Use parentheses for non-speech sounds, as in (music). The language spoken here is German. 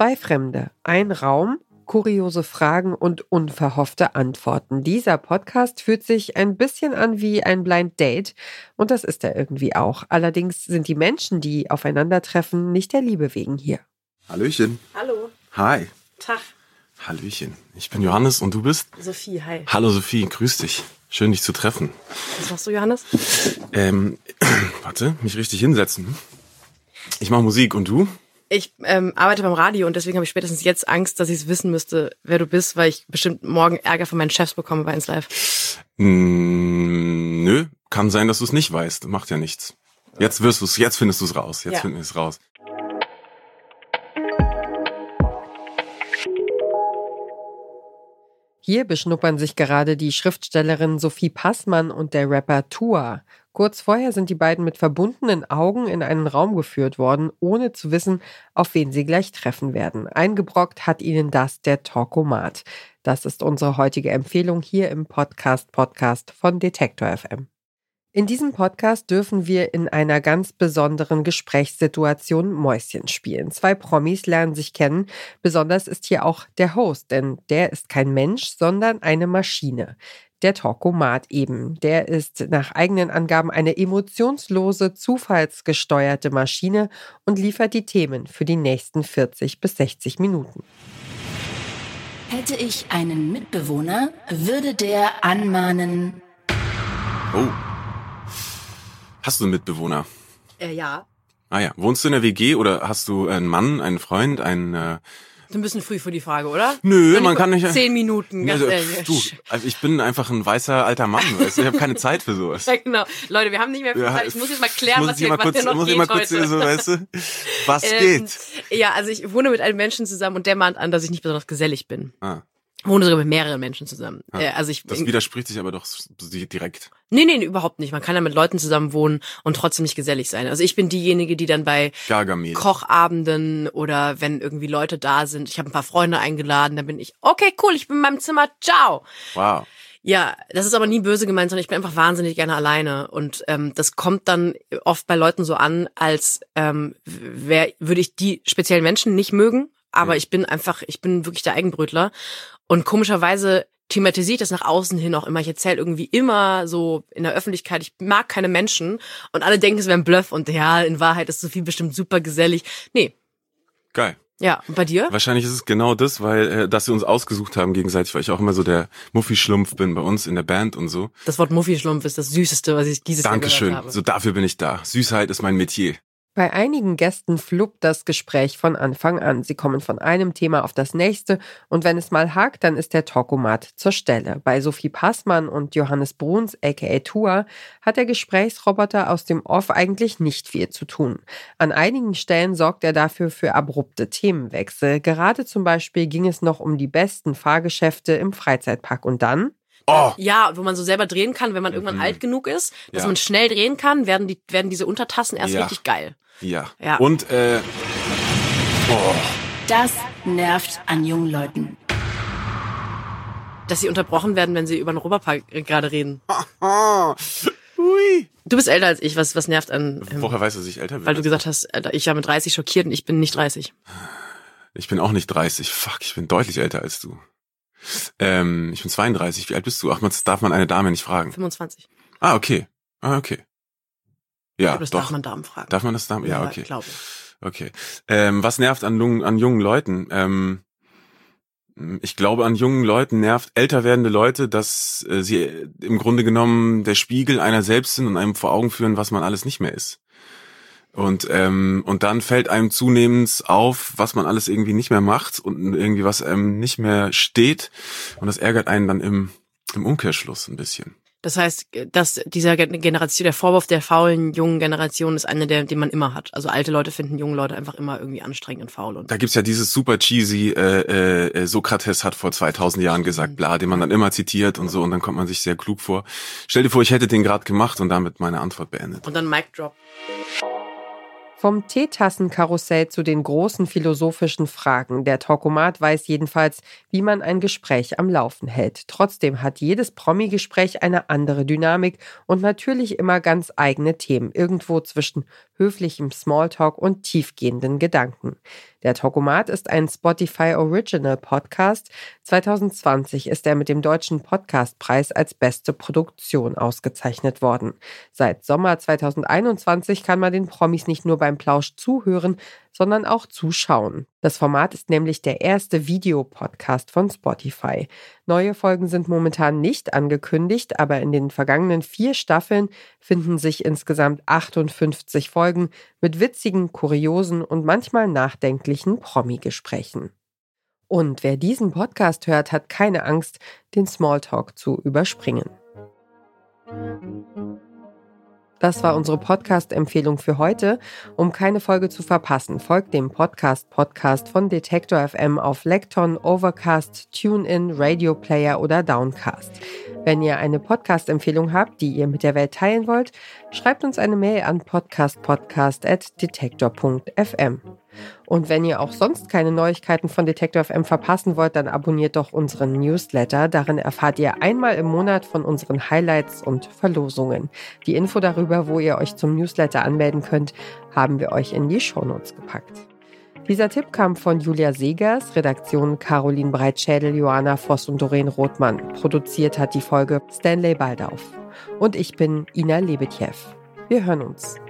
Zwei Fremde, ein Raum, kuriose Fragen und unverhoffte Antworten. Dieser Podcast fühlt sich ein bisschen an wie ein Blind Date und das ist er irgendwie auch. Allerdings sind die Menschen, die aufeinandertreffen, nicht der Liebe wegen hier. Hallöchen. Hallo. Hi. Tag. Hallöchen. Ich bin Johannes und du bist? Sophie, hi. Hallo Sophie, grüß dich. Schön dich zu treffen. Was machst du, Johannes? Ähm, (clears throat) warte, mich richtig hinsetzen. Ich mache Musik und du? Ich ähm, arbeite beim Radio und deswegen habe ich spätestens jetzt Angst, dass ich es wissen müsste, wer du bist, weil ich bestimmt morgen Ärger von meinen Chefs bekomme bei 1 Live. Mm, nö, kann sein, dass du es nicht weißt. Macht ja nichts. Jetzt wirst du's, jetzt findest du es raus. Jetzt Ja. finden wir es raus. Hier beschnuppern sich gerade die Schriftstellerin Sophie Passmann und der Rapper Tua. Kurz vorher sind die beiden mit verbundenen Augen in einen Raum geführt worden, ohne zu wissen, auf wen sie gleich treffen werden. Eingebrockt hat ihnen das der Talkomat. Das ist unsere heutige Empfehlung hier im Podcast Podcast von Detektor FM. In diesem Podcast dürfen wir in einer ganz besonderen Gesprächssituation Mäuschen spielen. Zwei Promis lernen sich kennen. Besonders ist hier auch der Host, denn der ist kein Mensch, sondern eine Maschine. Der Talkomat eben. Der ist nach eigenen Angaben eine emotionslose, zufallsgesteuerte Maschine und liefert die Themen für die nächsten 40 bis 60 Minuten. Hätte ich einen Mitbewohner, würde der anmahnen. Oh. Hast du einen Mitbewohner? Äh, ja. Ah ja. Wohnst du in der WG oder hast du einen Mann, einen Freund, einen... Äh, Ist ein bisschen früh für die Frage, oder? Nö, Noch man kann nicht- Zehn Minuten, ganz also, ehrlich. du, also ich bin einfach ein weißer alter Mann, weißt du? Ich habe keine Zeit für sowas. (laughs) Ja, genau. Leute, wir haben nicht mehr viel Zeit. Ich muss jetzt mal klären, was ich hier, mal was kurz, hier noch muss ich geht mal kurz heute. so, weißt du, was (laughs) Ähm, geht? Ja, also ich wohne mit einem Menschen zusammen und der mahnt an, dass ich nicht besonders gesellig bin. Ah, Wohne sogar mit mehreren Menschen zusammen. Ah, Äh, also ich, das widerspricht sich aber doch direkt. nee, nee, nee, überhaupt nicht. Man kann ja mit Leuten zusammen wohnen und trotzdem nicht gesellig sein. Also ich bin diejenige, die dann bei Gargamel. Kochabenden oder wenn irgendwie Leute da sind, ich habe ein paar Freunde eingeladen, dann bin ich, okay, cool, ich bin in meinem Zimmer, ciao. Wow. Ja, das ist aber nie böse gemeint, sondern ich bin einfach wahnsinnig gerne alleine. Und ähm, das kommt dann oft bei Leuten so an, als ähm, wär, würde ich die speziellen Menschen nicht mögen. Aber ich bin einfach, ich bin wirklich der Eigenbrötler. Und komischerweise thematisiere ich das nach außen hin auch immer. Ich erzähle irgendwie immer so in der Öffentlichkeit, ich mag keine Menschen. Und alle denken, es wäre ein Bluff. Und ja, in Wahrheit ist Sophie bestimmt super gesellig. Nee, Geil. ja. Und bei dir? Wahrscheinlich ist es genau das, weil äh, dass wir uns ausgesucht haben gegenseitig, weil ich auch immer so der Muffi-Schlumpf bin bei uns in der Band und so. Das Wort Muffi-Schlumpf ist das Süßeste, was ich dieses Jahr Dankeschön. gehört habe. So dafür bin ich da. Süßheit ist mein Metier. Bei einigen Gästen fluppt das Gespräch von Anfang an. Sie kommen von einem Thema auf das nächste und wenn es mal hakt, dann ist der Talkomat zur Stelle. Bei Sophie Passmann und Johannes Bruns, aka Tua, hat der Gesprächsroboter aus dem Off eigentlich nicht viel zu tun. An einigen Stellen sorgt er dafür für abrupte Themenwechsel. Gerade zum Beispiel ging es noch um die besten Fahrgeschäfte im Freizeitpark und dann Oh, Ja, wo man so selber drehen kann, wenn man irgendwann Mhm. alt genug ist, dass Ja. man schnell drehen kann, werden die werden diese Untertassen erst Ja. richtig geil. ja. Ja. Und äh, oh, Das nervt an jungen Leuten. Dass sie unterbrochen werden, wenn sie über den Europapark gerade reden. (laughs) Hui. Du bist älter als ich, was was nervt an ähm, Woher weißt du, dass ich älter bin? weil du gesagt hast, äh, ich war mit 30 schockiert und ich bin nicht 30. ich bin auch nicht 30. Fuck, ich bin deutlich älter als du. Ähm, ich bin 32. Wie alt bist du? Ach, das darf man eine Dame nicht fragen. 25. Ah, okay. Ah, okay. Ich Ja, glaube, das doch. darf man Damen fragen. Darf man das Damen? Ja, okay. Glaube. Okay. Ähm, was nervt an, jungen- an jungen Leuten? Ähm, ich glaube, an jungen Leuten nervt älter werdende Leute, dass äh, sie im Grunde genommen der Spiegel einer selbst sind und einem vor Augen führen, was man alles nicht mehr ist. Und ähm, und dann fällt einem zunehmend auf, was man alles irgendwie nicht mehr macht und irgendwie was einem nicht mehr steht. Und das ärgert einen dann im im Umkehrschluss ein bisschen. Das heißt, dass dieser Gen- Generation, der Vorwurf der faulen jungen Generation ist einer, der, den man immer hat. Also alte Leute finden junge Leute einfach immer irgendwie anstrengend und faul. Und Da gibt's ja dieses super cheesy, äh, äh, Sokrates hat vor 2000 Jahren gesagt, bla, den man dann immer zitiert und so und dann kommt man sich sehr klug vor. Stell dir vor, ich hätte den gerade gemacht und damit meine Antwort beendet. und dann Mic Drop. Vom Teetassenkarussell zu den großen philosophischen Fragen. Der Talkomat weiß jedenfalls, wie man ein Gespräch am Laufen hält. Trotzdem hat jedes Promi-Gespräch eine andere Dynamik und natürlich immer ganz eigene Themen. Irgendwo zwischen höflichem Smalltalk und tiefgehenden Gedanken. Der Talkomat ist ein Spotify Original Podcast. 2020 ist er mit dem Deutschen Podcastpreis als beste Produktion ausgezeichnet worden. Seit Sommer 2021 kann man den Promis nicht nur beim Plausch zuhören, sondern auch zuschauen. Das Format ist nämlich der erste Videopodcast von Spotify. Neue Folgen sind momentan nicht angekündigt, aber in den vergangenen vier Staffeln finden sich insgesamt 58 Folgen mit witzigen, kuriosen und manchmal nachdenklichen Promi-Gesprächen. Und wer diesen Podcast hört, hat keine Angst, den Smalltalk zu überspringen. Das war unsere Podcast-Empfehlung für heute. Um keine Folge zu verpassen, folgt dem Podcast Podcast von Detektor FM auf Lekton, Overcast, TuneIn, Radio Player oder Downcast. Wenn ihr eine Podcast-Empfehlung habt, die ihr mit der Welt teilen wollt, schreibt uns eine Mail an podcastpodcast.detektor.fm. Und wenn ihr auch sonst keine Neuigkeiten von Detektor FM verpassen wollt, dann abonniert doch unseren Newsletter. Darin erfahrt ihr einmal im Monat von unseren Highlights und Verlosungen. Die Info darüber, wo ihr euch zum Newsletter anmelden könnt, haben wir euch in die Shownotes gepackt. Dieser Tipp kam von Julia Segers, Redaktion Caroline Breitschädel, Johanna Voss und Doreen Rothmann. Produziert hat die Folge Stanley Baldauf. Und ich bin Ina Lebetjew. Wir hören uns.